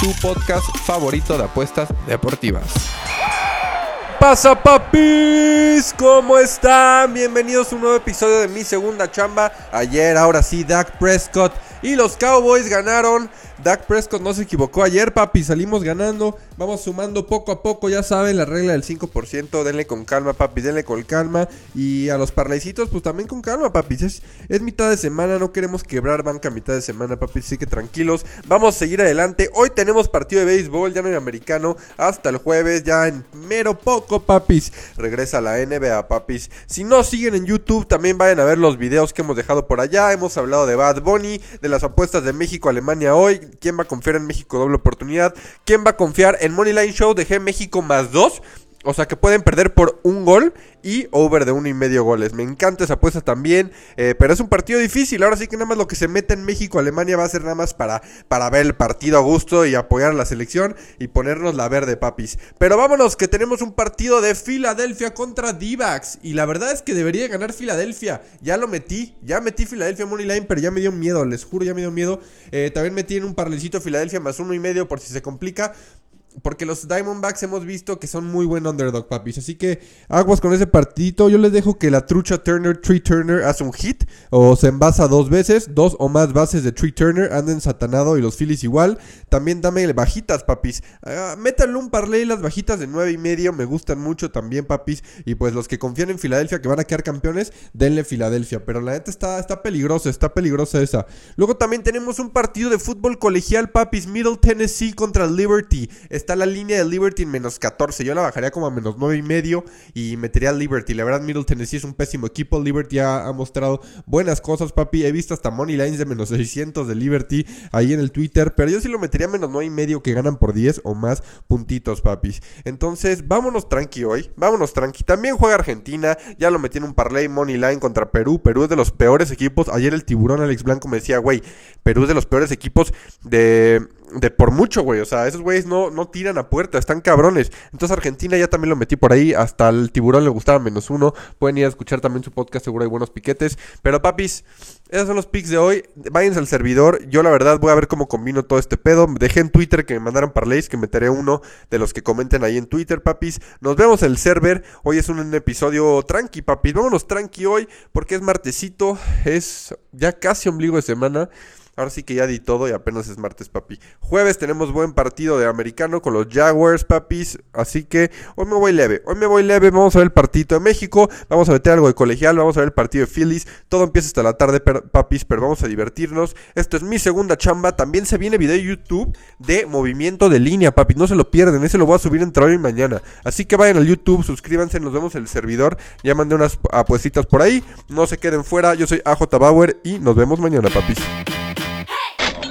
tu podcast favorito de apuestas deportivas. Pasa papis, ¿cómo están? Bienvenidos a un nuevo episodio de Mi Segunda Chamba. Ayer, ahora sí, Dak Prescott y los Cowboys ganaron Dak Prescott no se equivocó ayer, papi. Salimos ganando. Vamos sumando poco a poco. Ya saben, la regla del 5%. Denle con calma, papi. Denle con calma. Y a los parlaycitos, pues también con calma, papi. Es, mitad de semana. No queremos quebrar banca mitad de semana, papi. Así que tranquilos. Vamos a seguir adelante. Hoy tenemos partido de béisbol. Ya no hay americano. Hasta el jueves. Ya en mero poco, papis. Regresa la NBA, papis. Si no siguen en YouTube, también vayan a ver los videos que hemos dejado por allá. Hemos hablado de Bad Bunny. Las apuestas de México, Alemania hoy ¿Quién va a confiar en México doble oportunidad? ¿Quién va a confiar en Moneyline Show? Dejé México más dos. O sea que pueden perder por un gol y over de uno y medio goles. Me encanta esa apuesta también. Eh, pero es un partido difícil. Ahora sí que nada más lo que se mete en México, Alemania va a ser nada más para, para ver el partido a gusto y apoyar a la selección y ponernos la verde, papis. Pero vámonos, que tenemos un partido de Filadelfia contra Divax. Y la verdad es que debería ganar Filadelfia. Ya lo metí, ya metí Filadelfia Moneyline, pero ya me dio miedo, les juro, ya me dio miedo. Eh, también metí en un parlecito Filadelfia más uno y medio por si se complica. Porque los Diamondbacks hemos visto que son muy buen underdog, papis. Así que aguas con ese partidito. Yo les dejo que la trucha Turner, Tree Turner, hace un hit. O se envasa dos veces. Dos o más bases de Tree Turner. Anden satanado y los Phillies igual. También dame bajitas, papis. Uh, métanle un parlay las bajitas de nueve y medio. Me gustan mucho también, papis. Y pues los que confían en Filadelfia, que van a quedar campeones, denle Filadelfia. Pero la neta está, está peligrosa, está peligrosa esa. Luego también tenemos un partido de fútbol colegial, papis. Middle Tennessee contra Liberty la línea de Liberty en menos 14. Yo la bajaría como a menos 9 y medio y metería a Liberty. La verdad, Middle Tennessee es un pésimo equipo. Liberty ha, ha mostrado buenas cosas, papi. He visto hasta money lines de menos 600 de Liberty ahí en el Twitter. Pero yo sí lo metería a menos 9 y medio que ganan por 10 o más puntitos, papis. Entonces, vámonos tranqui hoy. Vámonos tranqui. También juega Argentina. Ya lo metí en un parlay money line contra Perú. Perú es de los peores equipos. Ayer el tiburón Alex Blanco me decía, güey, Perú es de los peores equipos de de por mucho, güey. O sea, esos güeyes no, no tiran a puerta, están cabrones. Entonces Argentina ya también lo metí por ahí. Hasta el tiburón le gustaba menos uno. Pueden ir a escuchar también su podcast, seguro hay buenos piquetes. Pero papis, esos son los picks de hoy. Váyanse al servidor. Yo la verdad voy a ver cómo combino todo este pedo. Dejé en Twitter que me mandaran parlays, que meteré uno de los que comenten ahí en Twitter, papis. Nos vemos en el server. Hoy es un episodio tranqui, papis. Vámonos tranqui hoy porque es martesito. Es ya casi ombligo de semana. Ahora sí que ya di todo y apenas es martes, papi. Jueves tenemos buen partido de americano con los Jaguars, papis. Así que hoy me voy leve. Hoy me voy leve. Vamos a ver el partido de México. Vamos a meter algo de colegial. Vamos a ver el partido de Phillies. Todo empieza hasta la tarde, papis. Pero vamos a divertirnos. Esto es mi segunda chamba. También se viene video de YouTube de movimiento de línea, papis. No se lo pierden. Ese lo voy a subir entre hoy y mañana. Así que vayan al YouTube, suscríbanse. Nos vemos en el servidor. Ya mandé unas apuestitas por ahí. No se queden fuera. Yo soy AJ Bauer y nos vemos mañana, papis.